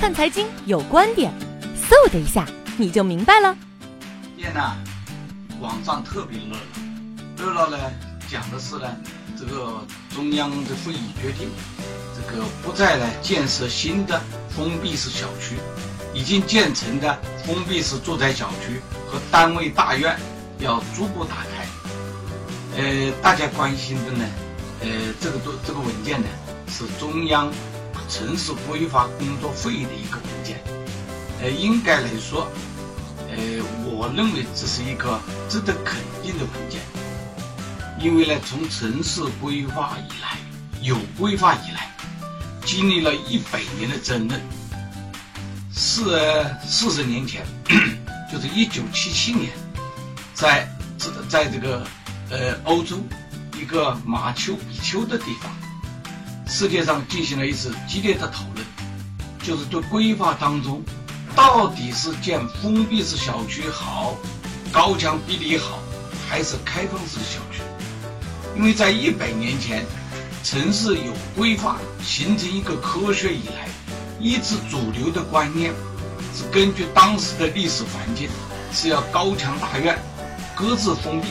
看财经有观点，嗖的一下你就明白了。天呐，网上特别热闹，热闹呢，讲的是呢，这个中央的会议决定，这个不再呢建设新的封闭式小区，已经建成的封闭式住宅小区和单位大院要逐步打开。呃，大家关心的呢，呃，这个都这个文件呢，是中央。城市规划工作会议的一个文件，呃，应该来说，呃，我认为这是一个值得肯定的文件，因为呢，从城市规划以来，有规划以来，经历了一百年的争论，四四十年前，就是一九七七年，在这在这个呃欧洲一个马丘比丘的地方。世界上进行了一次激烈的讨论，就是对规划当中，到底是建封闭式小区好，高墙壁垒好，还是开放式小区？因为在一百年前，城市有规划形成一个科学以来，一直主流的观念是根据当时的历史环境，是要高墙大院，各自封闭，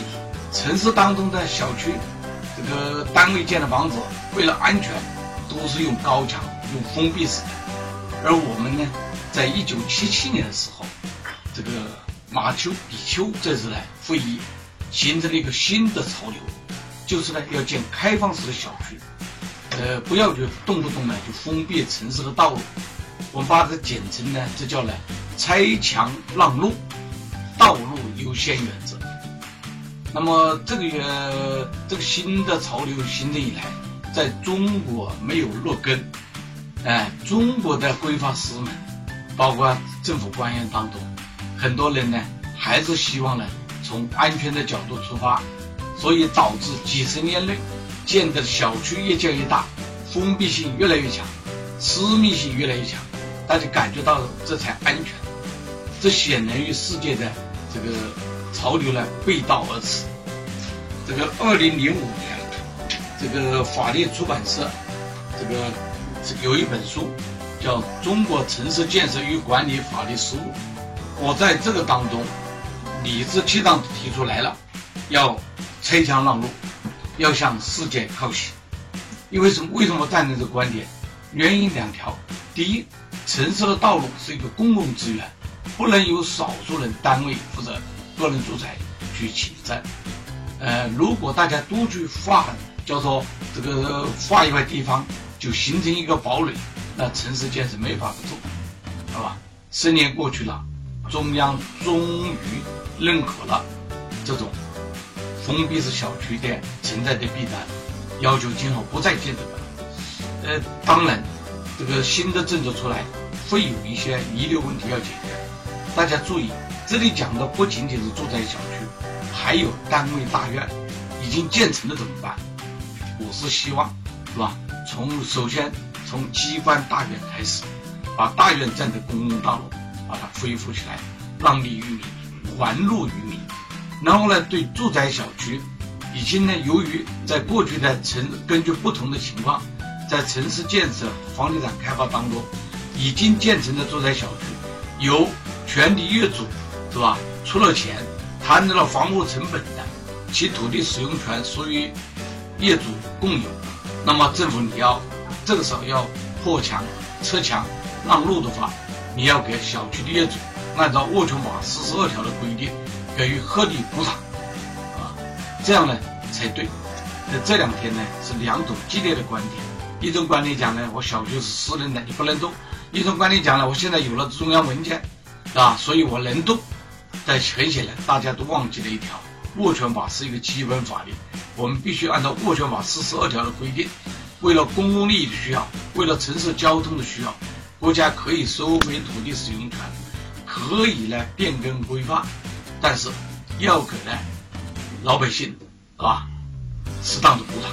城市当中的小区。这个单位建的房子，为了安全，都是用高墙、用封闭式的。而我们呢，在一九七七年的时候，这个马丘比丘这次呢会议，形成了一个新的潮流，就是呢要建开放式的小区，呃，不要就动不动呢就封闭城市的道路。我们把它简称呢，这叫呢拆墙让路，道路优先原则。那么这个这个新的潮流形成以来，在中国没有落根，哎，中国的规划师们，包括政府官员当中，很多人呢还是希望呢从安全的角度出发，所以导致几十年内建的小区越建越大，封闭性越来越强，私密性越来越强，大家感觉到这才安全，这显然与世界的这个。潮流呢背道而驰。这个二零零五年，这个法律出版社，这个有一本书叫《中国城市建设与管理法律实务》。我在这个当中理直气壮地提出来了，要拆墙让路，要向世界靠齐。因为什么？为什么赞成这个观点？原因两条：第一，城市的道路是一个公共资源，不能由少数人单位负责。个人住宅去侵占，呃，如果大家都去划，叫做这个划一块地方，就形成一个堡垒，那城市建设没法子做，好吧？十年过去了，中央终于认可了这种封闭式小区的存在的弊端，要求今后不再建这个。呃，当然，这个新的政策出来，会有一些遗留问题要解决，大家注意。这里讲的不仅仅是住宅小区，还有单位大院，已经建成了怎么办？我是希望，是吧？从首先从机关大院开始，把大院站的公共道路把它恢复起来，让利于民，还路于民。然后呢，对住宅小区，已经呢，由于在过去的城根据不同的情况，在城市建设、房地产开发当中，已经建成的住宅小区，由全体业主。是吧？出了钱，摊到了房屋成本的，其土地使用权属于业主共有。那么政府你要这个时候要破墙、拆墙、让路的话，你要给小区的业主按照《物权法》四十二条的规定给予合理补偿，啊，这样呢才对。那这两天呢是两种激烈的观点，一种观点讲呢，我小区是私人的，你不能动；一种观点讲呢，我现在有了中央文件，啊，所以我能动。但很显然，大家都忘记了一条：物权法是一个基本法律，我们必须按照物权法四十二条的规定，为了公共利益的需要，为了城市交通的需要，国家可以收回土地使用权，可以呢变更规划，但是要给呢老百姓啊适当的补偿。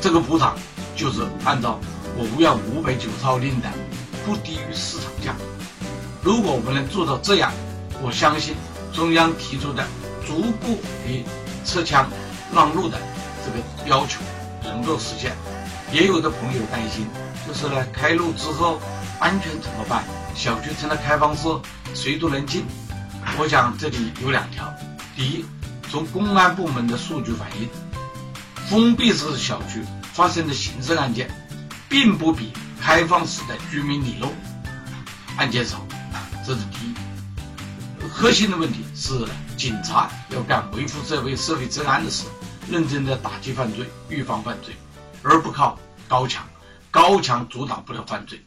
这个补偿就是按照国务院五百九十号令的，不低于市场价。如果我们能做到这样，我相信中央提出的逐步的撤墙让路的这个要求能够实现。也有的朋友担心，就是呢开路之后安全怎么办？小区成了开放式，谁都能进。我想这里有两条：第一，从公安部门的数据反映，封闭式小区发生的刑事案件，并不比开放式的居民里漏案件少，这是第一。核心的问题是，警察要干维护社会社会治安的事，认真的打击犯罪、预防犯罪，而不靠高墙。高墙阻挡不了犯罪。